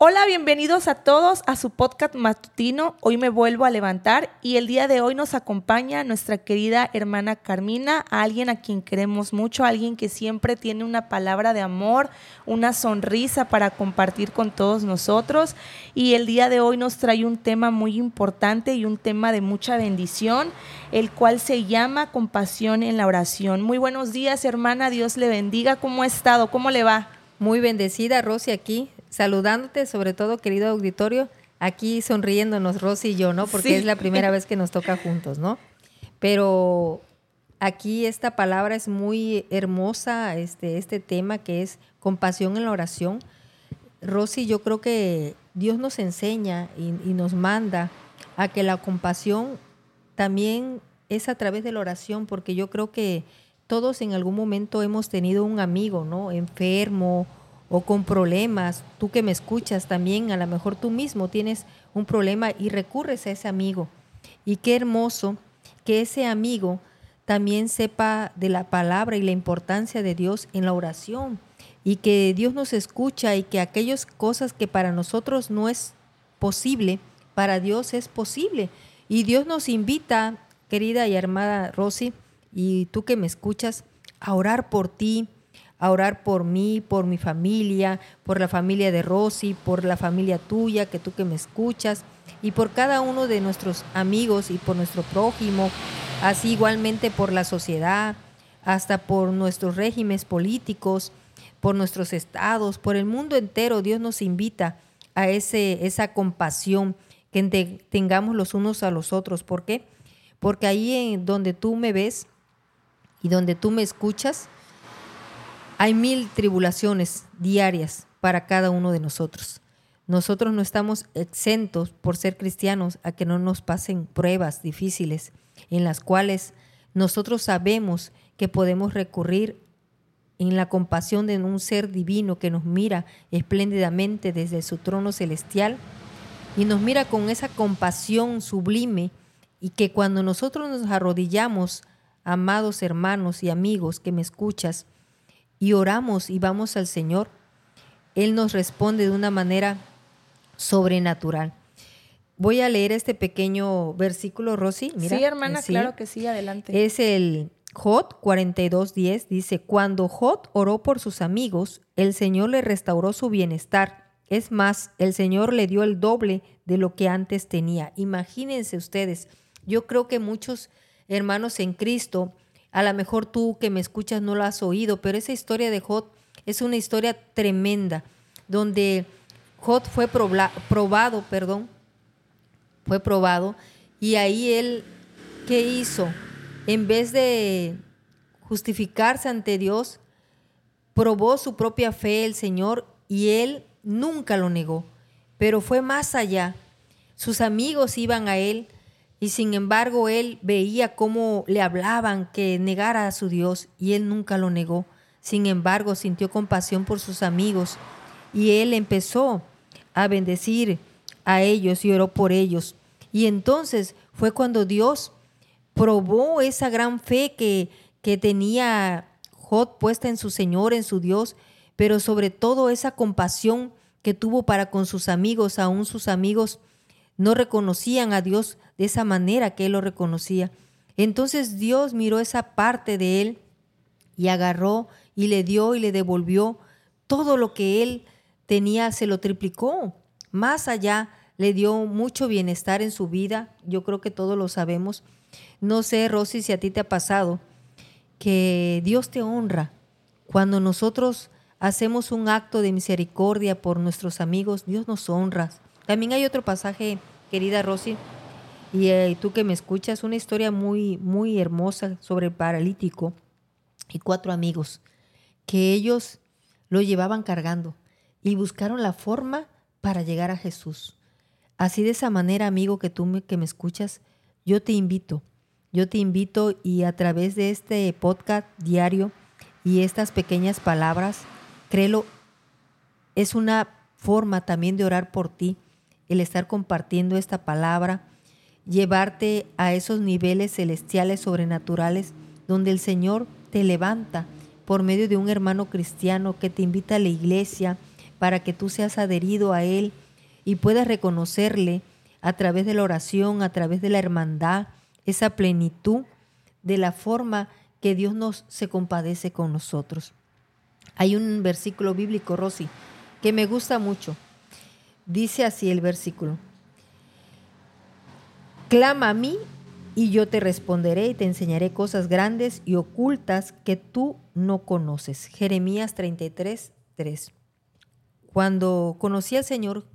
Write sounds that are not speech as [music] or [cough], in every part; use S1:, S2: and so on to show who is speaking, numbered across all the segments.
S1: Hola, bienvenidos a todos a su podcast matutino. Hoy me vuelvo a levantar y el día de hoy nos acompaña nuestra querida hermana Carmina, alguien a quien queremos mucho, alguien que siempre tiene una palabra de amor, una sonrisa para compartir con todos nosotros. Y el día de hoy nos trae un tema muy importante y un tema de mucha bendición, el cual se llama compasión en la oración. Muy buenos días, hermana. Dios le bendiga. ¿Cómo ha estado? ¿Cómo le va?
S2: Muy bendecida, Rosy, aquí saludándote, sobre todo, querido auditorio, aquí sonriéndonos Rosy y yo, ¿no? Porque es la primera vez que nos toca juntos, ¿no? Pero aquí esta palabra es muy hermosa, este, este tema que es compasión en la oración. Rosy, yo creo que Dios nos enseña y, y nos manda a que la compasión también es a través de la oración, porque yo creo que todos en algún momento hemos tenido un amigo, ¿no? Enfermo o con problemas, tú que me escuchas también, a lo mejor tú mismo tienes un problema y recurres a ese amigo. Y qué hermoso que ese amigo también sepa de la palabra y la importancia de Dios en la oración y que Dios nos escucha y que aquellas cosas que para nosotros no es posible, para Dios es posible. Y Dios nos invita, querida y armada Rosy, y tú que me escuchas, a orar por ti, a orar por mí, por mi familia, por la familia de Rosy, por la familia tuya, que tú que me escuchas, y por cada uno de nuestros amigos y por nuestro prójimo, así igualmente por la sociedad, hasta por nuestros regímenes políticos, por nuestros estados, por el mundo entero. Dios nos invita a ese, esa compasión que tengamos los unos a los otros. ¿Por qué? Porque ahí en donde tú me ves y donde tú me escuchas, hay mil tribulaciones diarias para cada uno de nosotros. Nosotros no estamos exentos por ser cristianos a que no nos pasen pruebas difíciles en las cuales nosotros sabemos que podemos recurrir en la compasión de un ser divino que nos mira espléndidamente desde su trono celestial y nos mira con esa compasión sublime y que cuando nosotros nos arrodillamos, amados hermanos y amigos que me escuchas, y oramos y vamos al Señor, Él nos responde de una manera sobrenatural. Voy a leer este pequeño versículo, Rosy.
S1: sí, hermana, claro que sí, adelante.
S2: Es el Jot 42.10, dice, cuando Jot oró por sus amigos, el Señor le restauró su bienestar. Es más, el Señor le dio el doble de lo que antes tenía. Imagínense ustedes, yo creo que muchos hermanos en Cristo a lo mejor tú que me escuchas no lo has oído, pero esa historia de Jot es una historia tremenda, donde Jot fue probado, perdón, fue probado, y ahí él, ¿qué hizo? En vez de justificarse ante Dios, probó su propia fe el Señor y él nunca lo negó, pero fue más allá. Sus amigos iban a él y sin embargo, él veía cómo le hablaban que negara a su Dios y él nunca lo negó. Sin embargo, sintió compasión por sus amigos y él empezó a bendecir a ellos y oró por ellos. Y entonces fue cuando Dios probó esa gran fe que, que tenía Jod puesta en su Señor, en su Dios, pero sobre todo esa compasión que tuvo para con sus amigos, aún sus amigos no reconocían a Dios de esa manera que él lo reconocía. Entonces Dios miró esa parte de él y agarró y le dio y le devolvió todo lo que él tenía, se lo triplicó. Más allá, le dio mucho bienestar en su vida. Yo creo que todos lo sabemos. No sé, Rosy, si a ti te ha pasado que Dios te honra cuando nosotros hacemos un acto de misericordia por nuestros amigos. Dios nos honra. También hay otro pasaje, querida Rosy, eh, y tú que me escuchas, una historia muy, muy hermosa sobre el paralítico y cuatro amigos, que ellos lo llevaban cargando y buscaron la forma para llegar a Jesús. Así de esa manera, amigo, que tú me, que me escuchas, yo te invito, yo te invito y a través de este podcast diario y estas pequeñas palabras, créelo, es una forma también de orar por ti el estar compartiendo esta palabra, llevarte a esos niveles celestiales sobrenaturales donde el Señor te levanta por medio de un hermano cristiano que te invita a la iglesia, para que tú seas adherido a Él y puedas reconocerle a través de la oración, a través de la hermandad, esa plenitud de la forma que Dios nos se compadece con nosotros. Hay un versículo bíblico, Rosy, que me gusta mucho. Dice así el versículo. Clama a mí y yo te responderé y te enseñaré cosas grandes y ocultas que tú no conoces. Jeremías 33, 3. Cuando conocí al Señor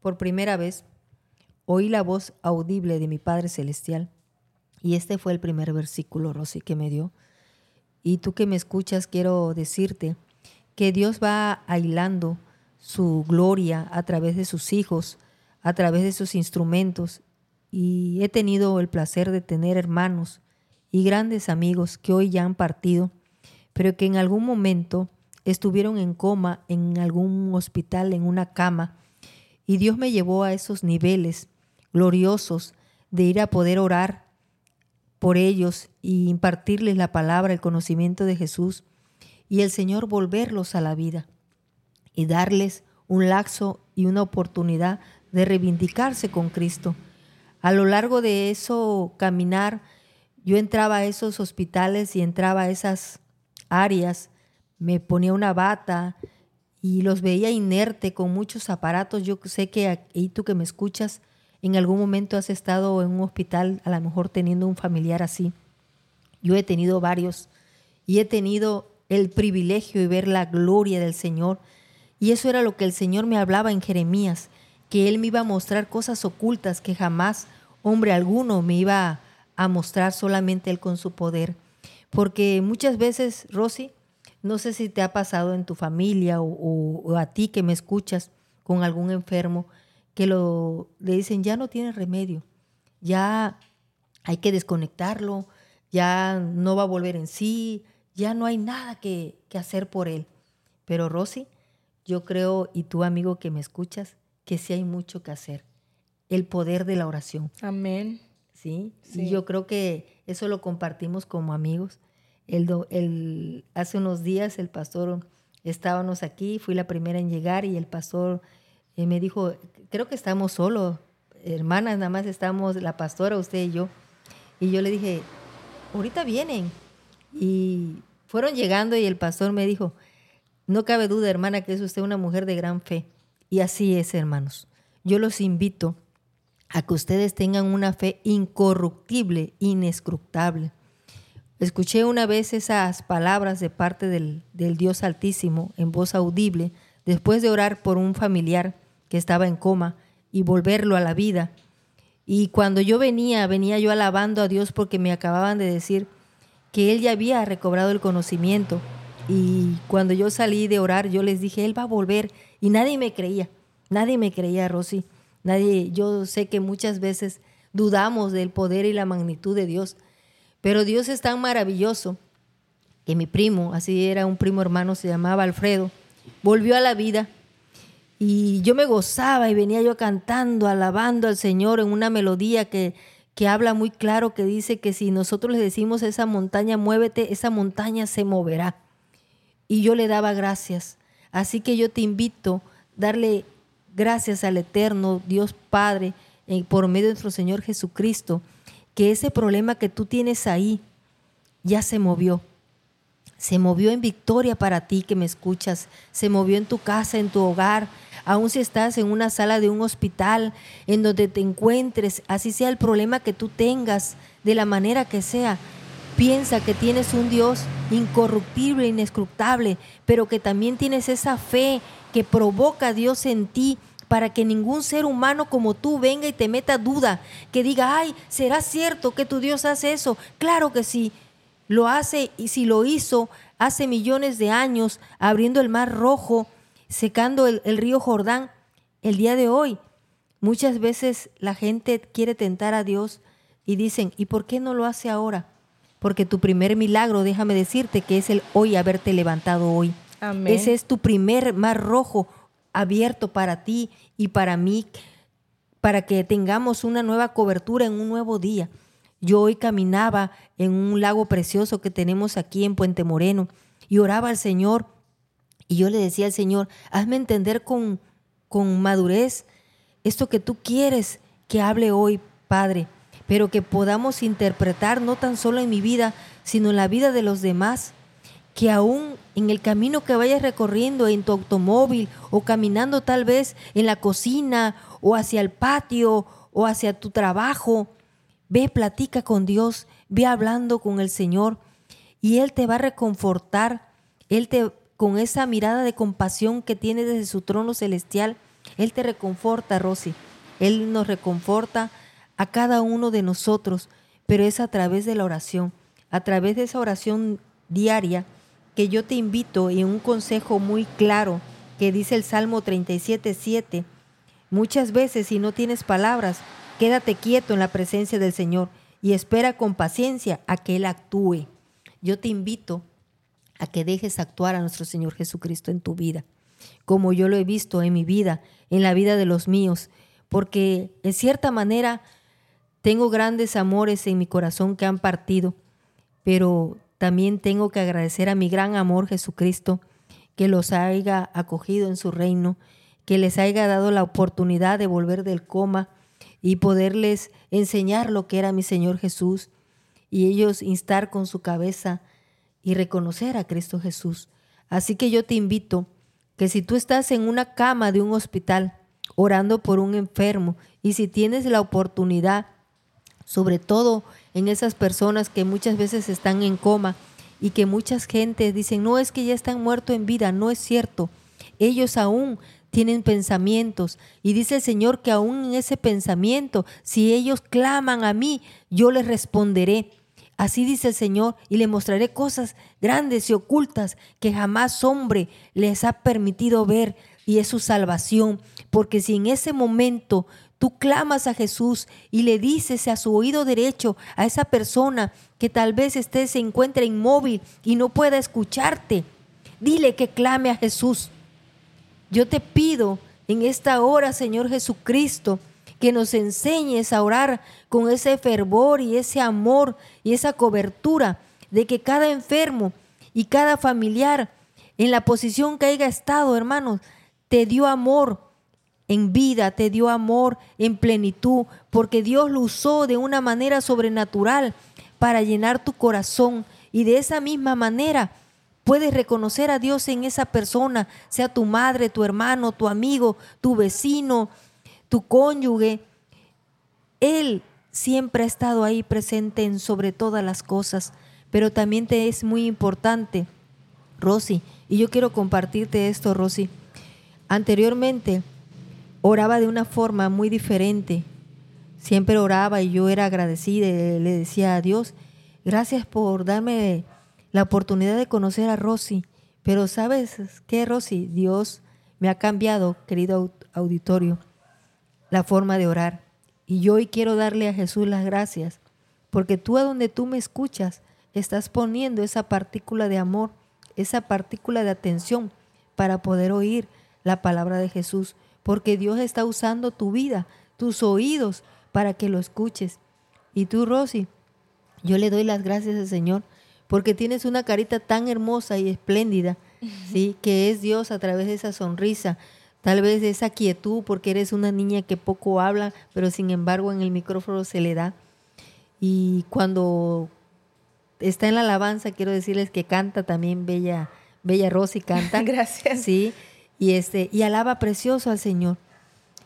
S2: por primera vez, oí la voz audible de mi Padre Celestial. Y este fue el primer versículo, Rosy, que me dio. Y tú que me escuchas, quiero decirte que Dios va aislando su gloria a través de sus hijos, a través de sus instrumentos. Y he tenido el placer de tener hermanos y grandes amigos que hoy ya han partido, pero que en algún momento estuvieron en coma en algún hospital, en una cama, y Dios me llevó a esos niveles gloriosos de ir a poder orar por ellos y impartirles la palabra, el conocimiento de Jesús, y el Señor volverlos a la vida y darles un laxo y una oportunidad de reivindicarse con Cristo. A lo largo de eso caminar, yo entraba a esos hospitales y entraba a esas áreas, me ponía una bata y los veía inerte con muchos aparatos. Yo sé que y tú que me escuchas, en algún momento has estado en un hospital, a lo mejor teniendo un familiar así. Yo he tenido varios y he tenido el privilegio de ver la gloria del Señor. Y eso era lo que el Señor me hablaba en Jeremías, que Él me iba a mostrar cosas ocultas que jamás hombre alguno me iba a mostrar solamente Él con su poder. Porque muchas veces, Rosy, no sé si te ha pasado en tu familia o, a ti que me escuchas con algún enfermo, que lo, le dicen, ya no tiene remedio, ya hay que desconectarlo, ya no va a volver en sí, ya no hay nada que, que hacer por él. Pero Rosy, yo creo, y tú amigo que me escuchas, que sí hay mucho que hacer. El poder de la oración.
S1: Amén.
S2: ¿Sí? Y yo creo que eso lo compartimos como amigos. El, el, hace unos días el pastor, estábamos aquí, fui la primera en llegar y el pastor eh, me dijo, creo que estamos solos, hermanas, nada más estamos la pastora, usted y yo. Y yo le dije, ahorita vienen. Y fueron llegando y el pastor me dijo, no cabe duda, hermana, que es usted una mujer de gran fe. Y así es, hermanos. Yo los invito a que ustedes tengan una fe incorruptible, inescrutable. Escuché una vez esas palabras de parte del, del, Dios Altísimo en voz audible, después de orar por un familiar que estaba en coma y volverlo a la vida. Y cuando yo venía, venía yo alabando a Dios porque me acababan de decir que él ya había recobrado el conocimiento. Y cuando yo salí de orar, yo les dije, él va a volver. Y nadie me creía, nadie me creía, Rosy. Nadie, yo sé que muchas veces dudamos del poder y la magnitud de Dios, pero Dios es tan maravilloso que mi primo, así era un primo hermano, se llamaba Alfredo, volvió a la vida. Y yo me gozaba y venía yo cantando, alabando al Señor en una melodía que que habla muy claro, que dice que si nosotros le decimos a esa montaña, muévete, esa montaña se moverá. Y yo le daba gracias. Así que yo te invito a darle gracias al Eterno Dios Padre eh, por medio de nuestro Señor Jesucristo, que ese problema que tú tienes ahí ya se movió. Se movió en victoria para ti que me escuchas. Se movió en tu casa, en tu hogar, aun si estás en una sala de un hospital, en donde te encuentres, así sea el problema que tú tengas, de la manera que sea, piensa que tienes un Dios incorruptible, inescrutable, pero que también tienes esa fe que provoca a Dios en ti para que ningún ser humano como tú venga y te meta duda, que diga, ay, ¿será cierto que tu Dios hace eso? Claro que sí, lo hace y si lo hizo hace millones de años, abriendo el mar rojo, secando el, río Jordán, el día de hoy. Muchas veces la gente quiere tentar a Dios y dicen, ¿y por qué no lo hace ahora? Porque tu primer milagro, déjame decirte que es el hoy haberte levantado hoy. Ese es tu primer mar rojo abierto para ti y para mí, para que tengamos una nueva cobertura en un nuevo día. Yo hoy caminaba en un lago precioso que tenemos aquí en Puente Moreno y oraba al Señor Y yo le decía al Señor, hazme entender con, con madurez esto que tú quieres que hable hoy, Padre, pero que podamos interpretar no tan solo en mi vida, sino en la vida de los demás, que aún en el camino que vayas recorriendo en tu automóvil o caminando tal vez en la cocina o hacia el patio o hacia tu trabajo, ve, platica con Dios, ve hablando con el Señor y Él te va a reconfortar, Él te, con esa mirada de compasión que tiene desde su trono celestial, Él te reconforta, Rosy, Él nos reconforta a cada uno de nosotros, pero es a través de la oración, a través de esa oración diaria que yo te invito en un consejo muy claro que dice el Salmo 37, 7. Muchas veces si no tienes palabras, quédate quieto en la presencia del Señor y espera con paciencia a que Él actúe. Yo te invito a que dejes actuar a nuestro Señor Jesucristo en tu vida, como yo lo he visto en mi vida, en la vida de los míos, porque en cierta manera tengo grandes amores en mi corazón que han partido, pero también tengo que agradecer a mi gran amor Jesucristo que los haya acogido en su reino, que les haya dado la oportunidad de volver del coma y poderles enseñar lo que era mi Señor Jesús y ellos instar con su cabeza y reconocer a Cristo Jesús. Así que yo te invito que si tú estás en una cama de un hospital orando por un enfermo y si tienes la oportunidad sobre todo en esas personas que muchas veces están en coma y que muchas gentes dicen, no es que ya están muertos en vida, no es cierto. Ellos aún tienen pensamientos y dice el Señor que aún en ese pensamiento, si ellos claman a mí, yo les responderé. Así dice el Señor, y le mostraré cosas grandes y ocultas que jamás hombre les ha permitido ver, y es su salvación. Porque si en ese momento tú clamas a Jesús y le dices a su oído derecho a esa persona que tal vez esté, se encuentre inmóvil y no pueda escucharte, dile que clame a Jesús. Yo te pido en esta hora, Señor Jesucristo, que nos enseñes a orar con ese fervor y ese amor y esa cobertura de que cada enfermo y cada familiar en la posición que haya estado, hermanos, te dio amor, en vida, te dio amor en plenitud, porque Dios lo usó de una manera sobrenatural para llenar tu corazón y de esa misma manera puedes reconocer a Dios en esa persona, sea tu madre, tu hermano, tu amigo, tu vecino, tu cónyuge. Él siempre ha estado ahí presente en sobre todas las cosas, pero también te es muy importante, Rosy, y yo quiero compartirte esto, Rosy. Anteriormente, oraba de una forma muy diferente. Siempre oraba y yo era agradecida, le decía a Dios, gracias por darme la oportunidad de conocer a Rosy. Pero sabes qué, Rosy, Dios me ha cambiado, querido auditorio, la forma de orar. Y yo hoy quiero darle a Jesús las gracias, porque tú a donde tú me escuchas, estás poniendo esa partícula de amor, esa partícula de atención para poder oír la palabra de Jesús porque Dios está usando tu vida, tus oídos, para que lo escuches. Y tú, Rosy, yo le doy las gracias al Señor, porque tienes una carita tan hermosa y espléndida, [laughs] ¿sí? Que es Dios a través de esa sonrisa, tal vez de esa quietud, porque eres una niña que poco habla, pero sin embargo en el micrófono se le da. Y cuando está en la alabanza, quiero decirles que canta también Bella, Bella Rosy canta. [laughs]
S1: Gracias.
S2: Sí, y, este, y alaba precioso al Señor.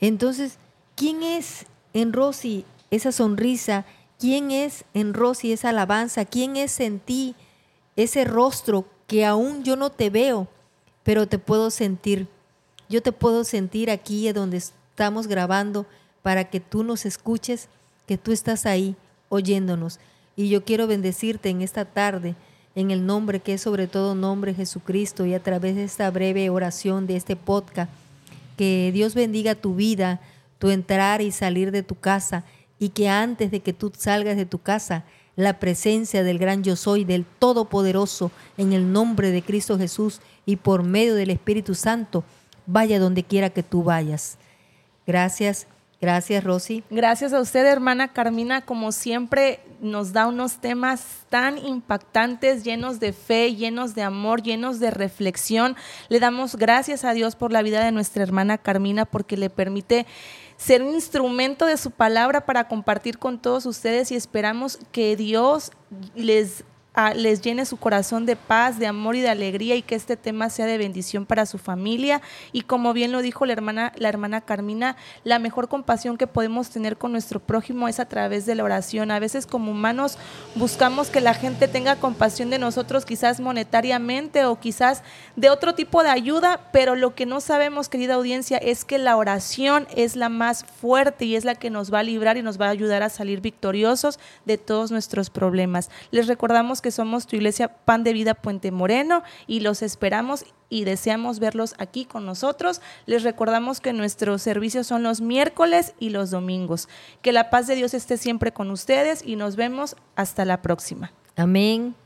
S2: Entonces, ¿quién es en Rosy esa sonrisa? ¿Quién es en Rosy esa alabanza? ¿Quién es en ti ese rostro que aún yo no te veo, pero te puedo sentir? Yo te puedo sentir aquí donde estamos grabando para que tú nos escuches, que tú estás ahí oyéndonos. Y yo quiero bendecirte en esta tarde en el nombre que es sobre todo nombre Jesucristo y a través de esta breve oración de este podcast. Que Dios bendiga tu vida, tu entrar y salir de tu casa y que antes de que tú salgas de tu casa, la presencia del gran yo soy, del Todopoderoso, en el nombre de Cristo Jesús y por medio del Espíritu Santo, vaya donde quiera que tú vayas. Gracias Gracias, Rosy.
S1: Gracias a usted, hermana Carmina. Como siempre, nos da unos temas tan impactantes, llenos de fe, llenos de amor, llenos de reflexión. Le damos gracias a Dios por la vida de nuestra hermana Carmina porque le permite ser un instrumento de su palabra para compartir con todos ustedes y esperamos que Dios les les llene su corazón de paz, de amor y de alegría y que este tema sea de bendición para su familia. Y como bien lo dijo la hermana, la hermana Carmina, la mejor compasión que podemos tener con nuestro prójimo es a través de la oración. A veces como humanos buscamos que la gente tenga compasión de nosotros, quizás monetariamente o quizás de otro tipo de ayuda, pero lo que no sabemos, querida audiencia, es que la oración es la más fuerte y es la que nos va a librar y nos va a ayudar a salir victoriosos de todos nuestros problemas. Les recordamos que que somos tu iglesia Pan de Vida Puente Moreno y los esperamos y deseamos verlos aquí con nosotros. Les recordamos que nuestros servicios son los miércoles y los domingos. Que la paz de Dios esté siempre con ustedes y nos vemos hasta la próxima.
S2: Amén.